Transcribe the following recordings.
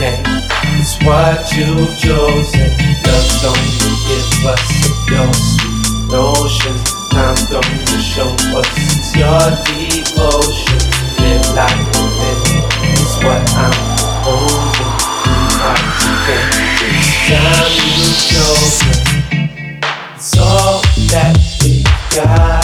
day. It's what you've chosen. Love don't you give us your sweet notions. I'm going to show us it's your devotion. Live like life living is what I'm holding. Right today. It's time you've chosen. It's all that we got.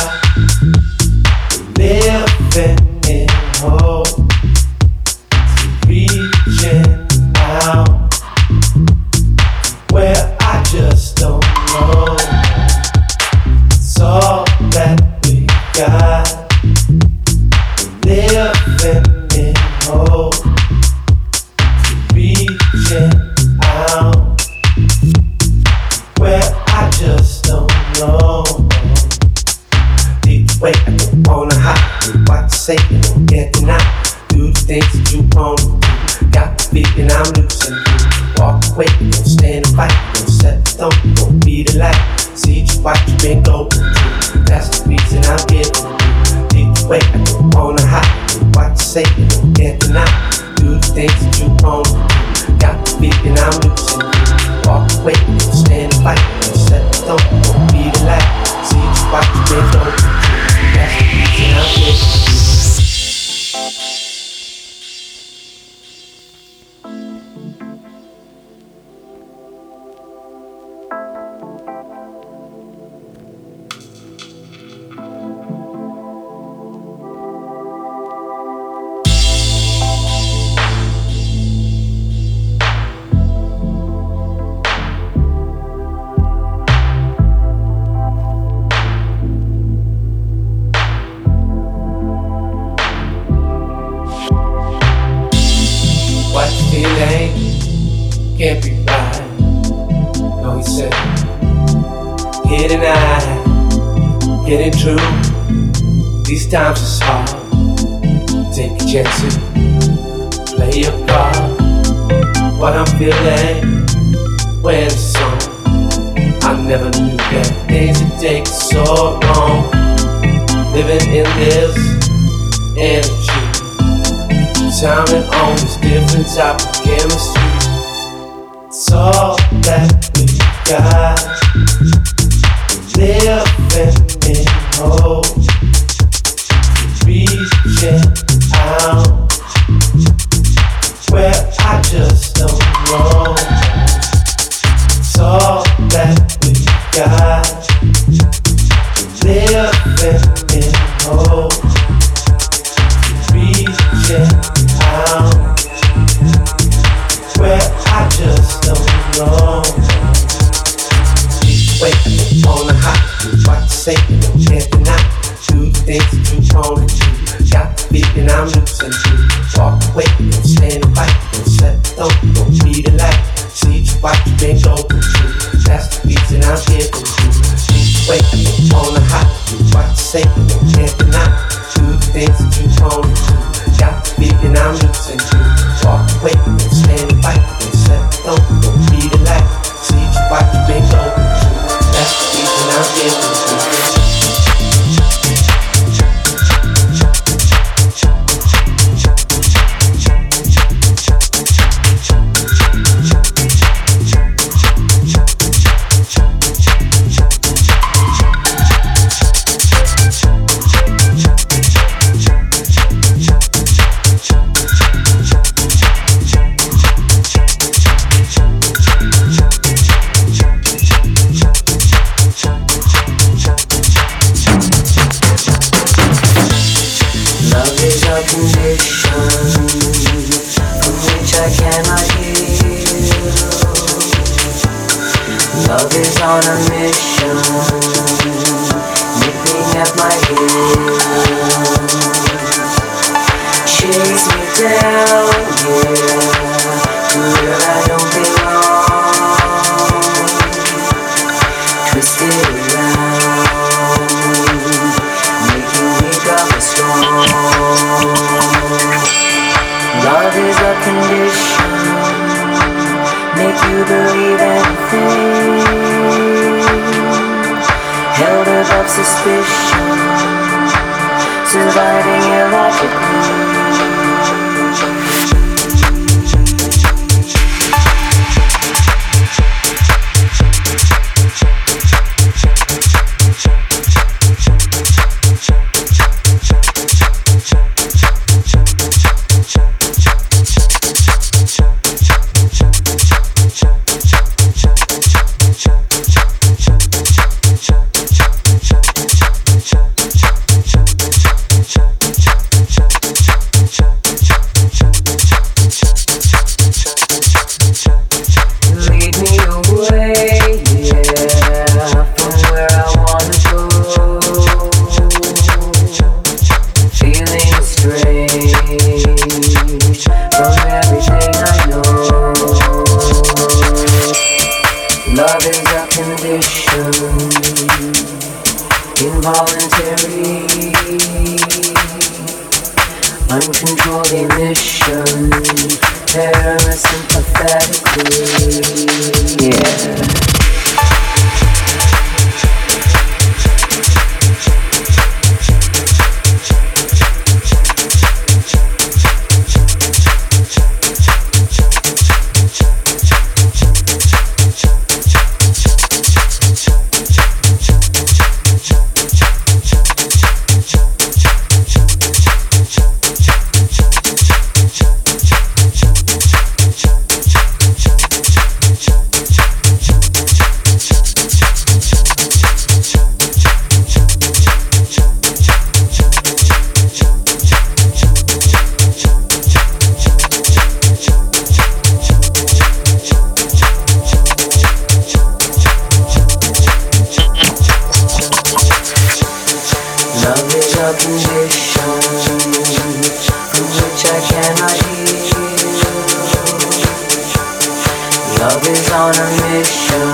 on a mission,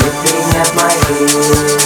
nipping at my heels.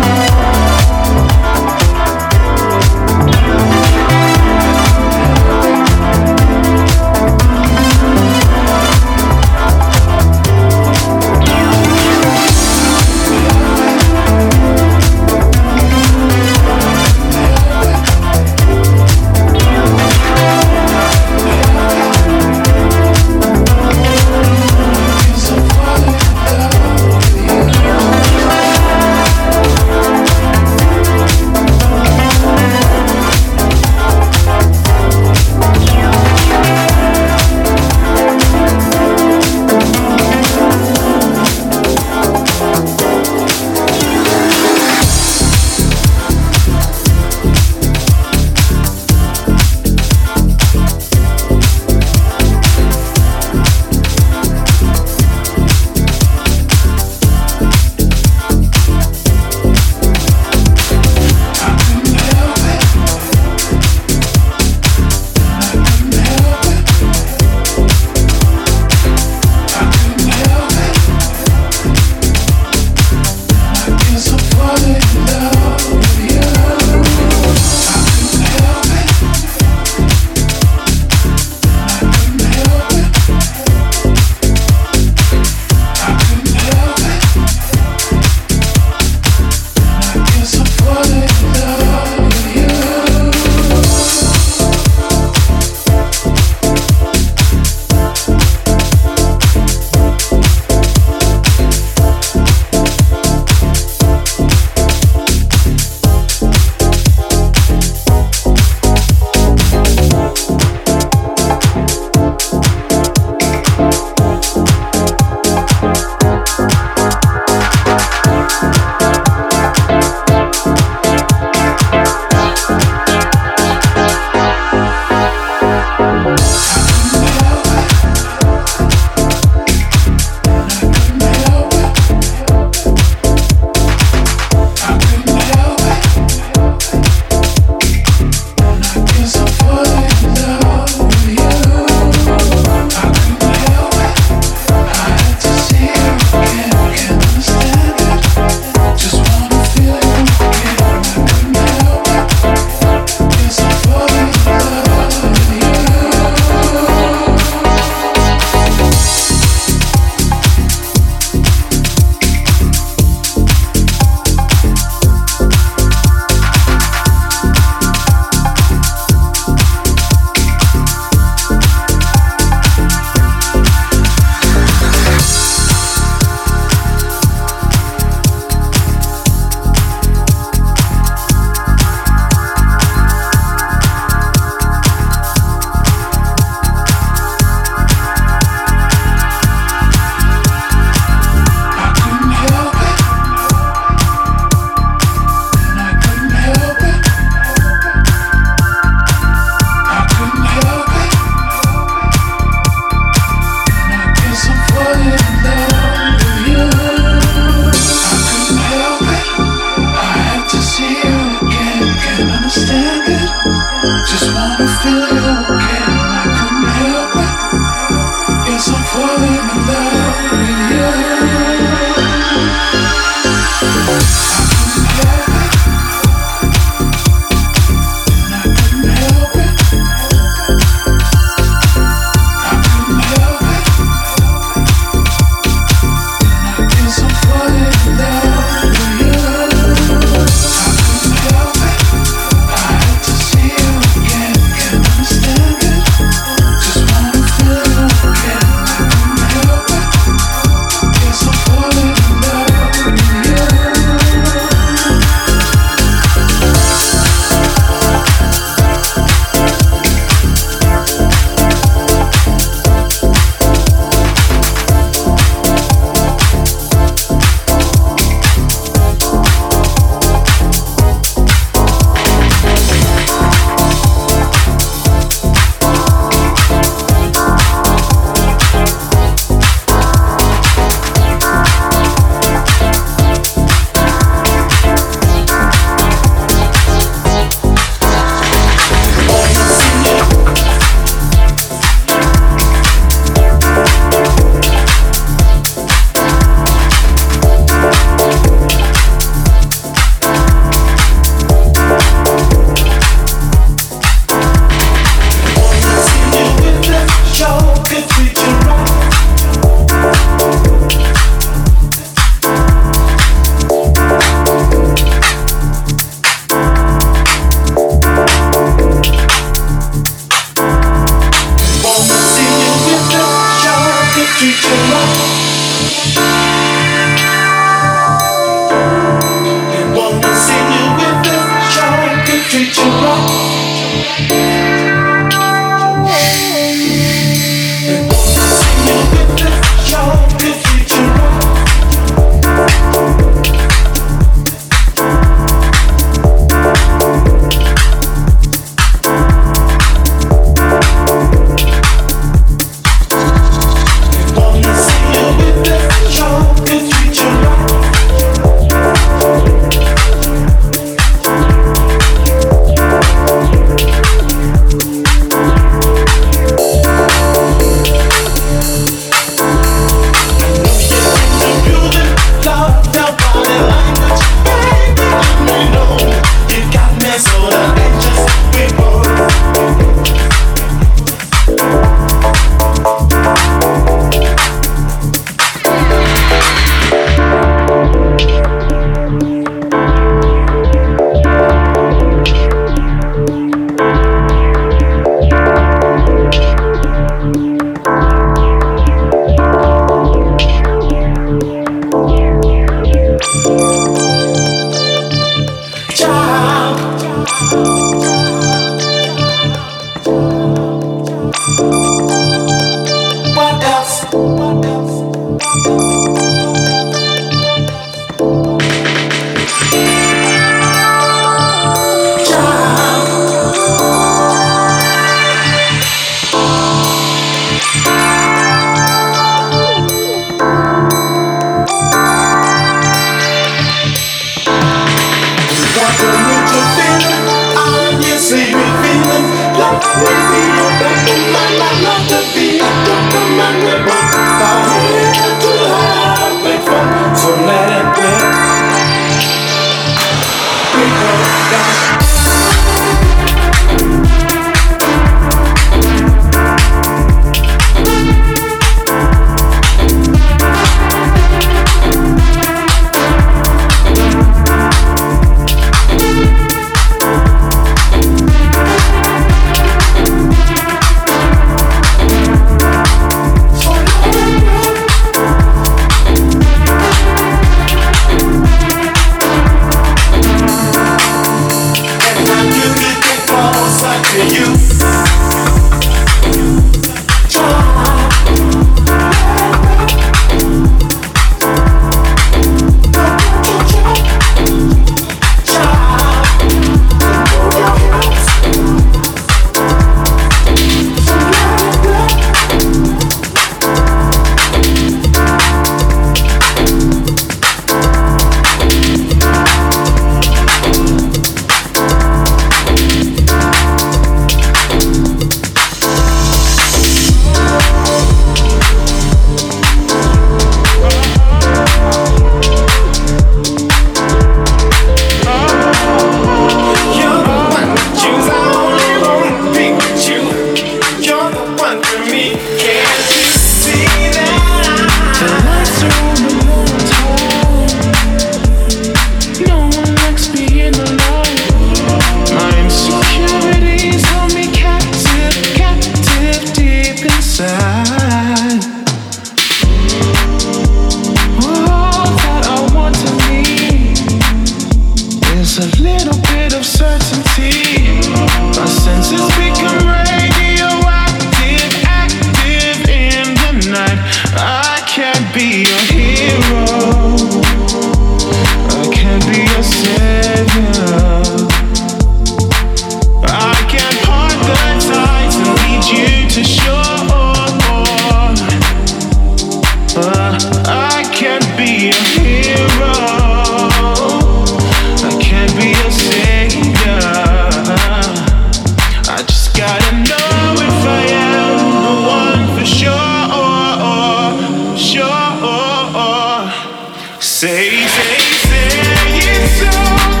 What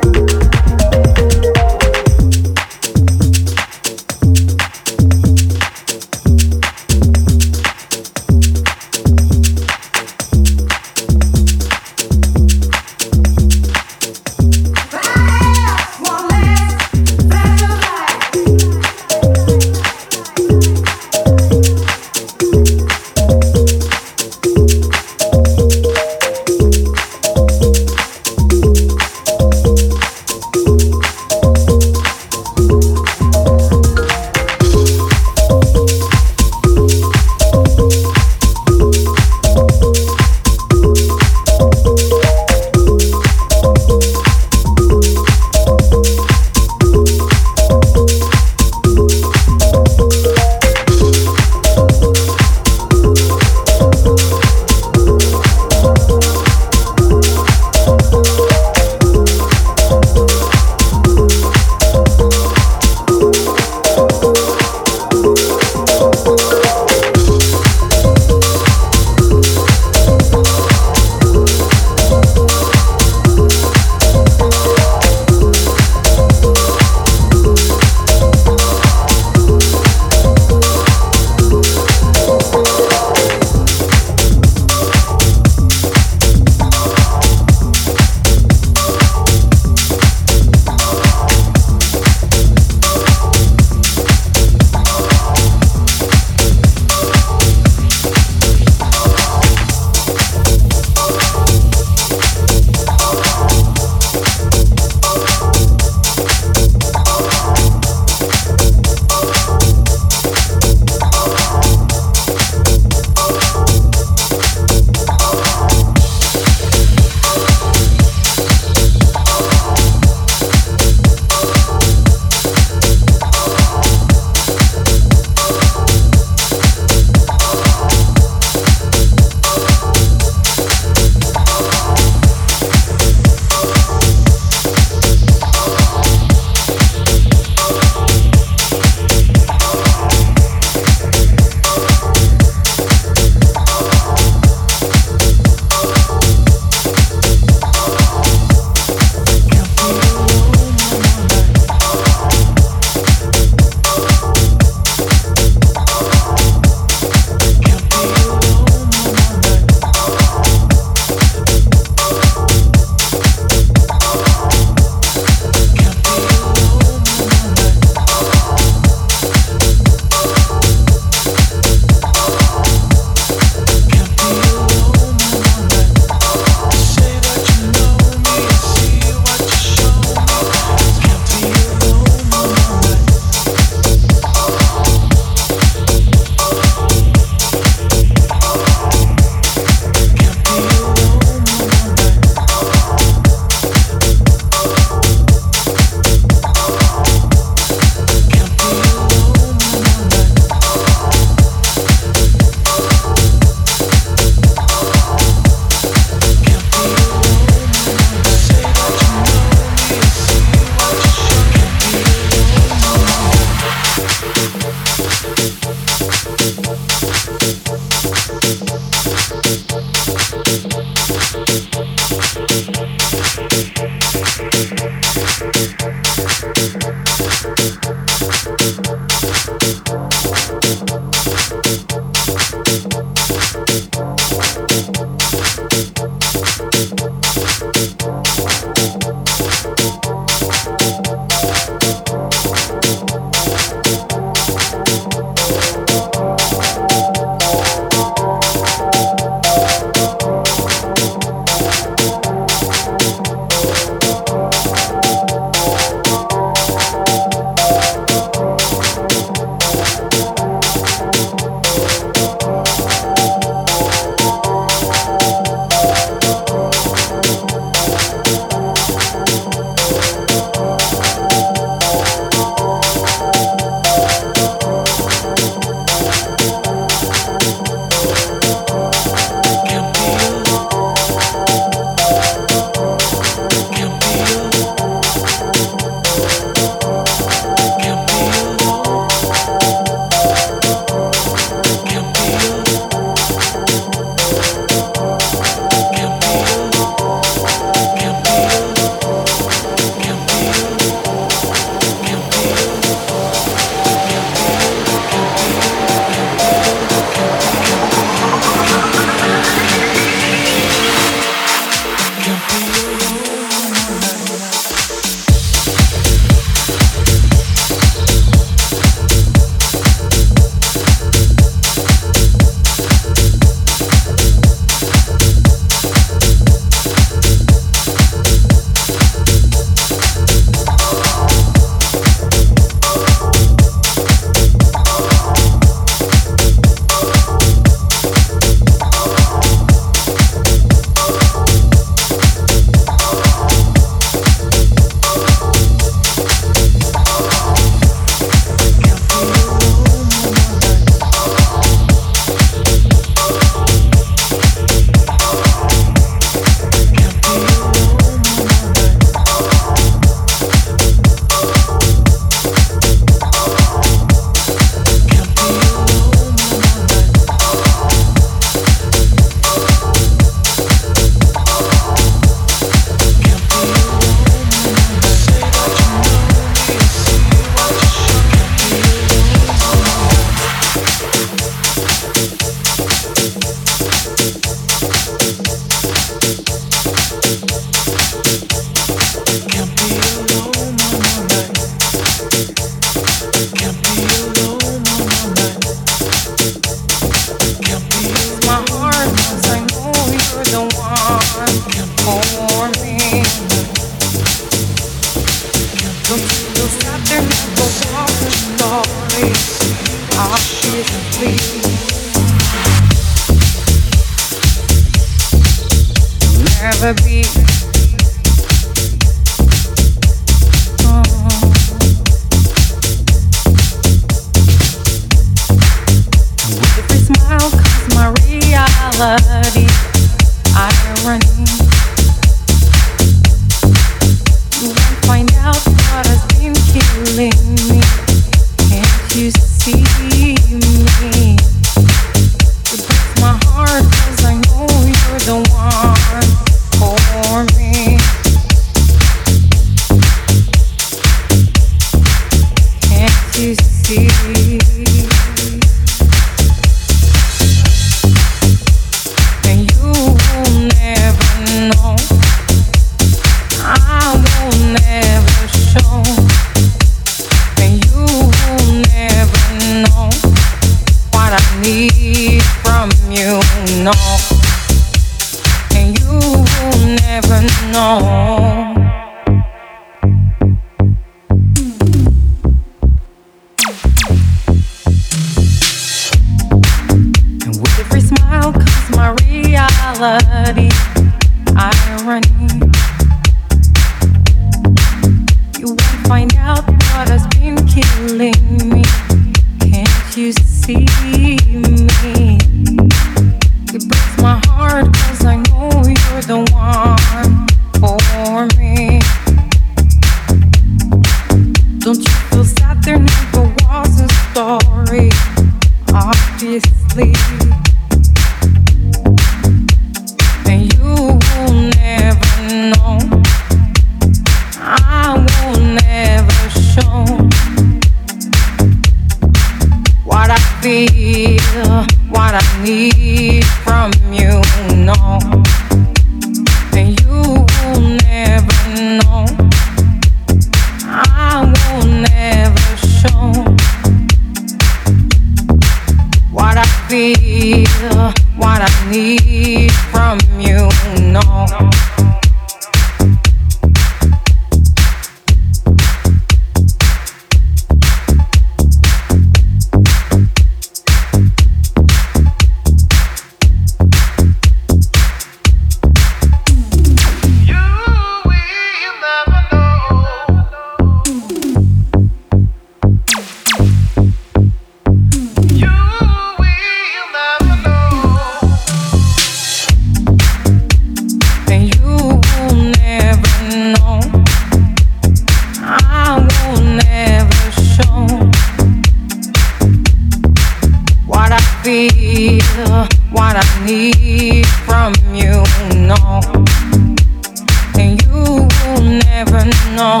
No,